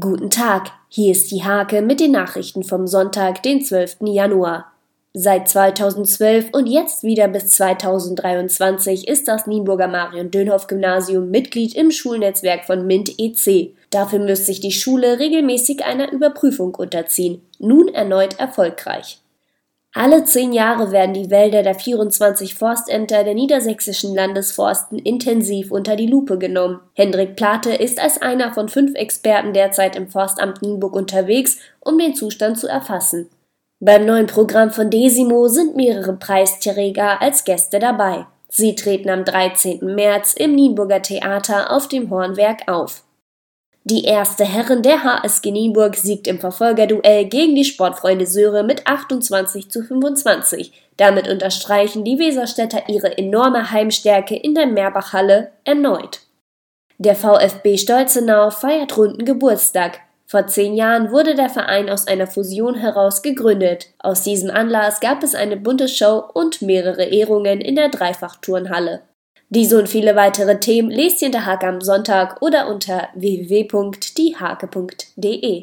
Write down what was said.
Guten Tag, hier ist die Hake mit den Nachrichten vom Sonntag, den 12. Januar. Seit 2012 und jetzt wieder bis 2023 ist das Nienburger Marion-Dönhoff-Gymnasium Mitglied im Schulnetzwerk von MINT EC. Dafür müsste sich die Schule regelmäßig einer Überprüfung unterziehen. Nun erneut erfolgreich. Alle zehn Jahre werden die Wälder der 24 Forstämter der niedersächsischen Landesforsten intensiv unter die Lupe genommen. Hendrik Plate ist als einer von fünf Experten derzeit im Forstamt Nienburg unterwegs, um den Zustand zu erfassen. Beim neuen Programm von Desimo sind mehrere Preisträger als Gäste dabei. Sie treten am 13. März im Nienburger Theater auf dem Hornwerk auf. Die erste Herren der HSG Nienburg siegt im Verfolgerduell gegen die Sportfreunde Söhre mit 28 zu 25. Damit unterstreichen die Weserstädter ihre enorme Heimstärke in der Meerbachhalle erneut. Der VfB Stolzenau feiert runden Geburtstag. Vor zehn Jahren wurde der Verein aus einer Fusion heraus gegründet. Aus diesem Anlass gab es eine bunte Show und mehrere Ehrungen in der Dreifachturnhalle. Diese und viele weitere Themen lest ihr in der Hake am Sonntag oder unter www.diehake.de.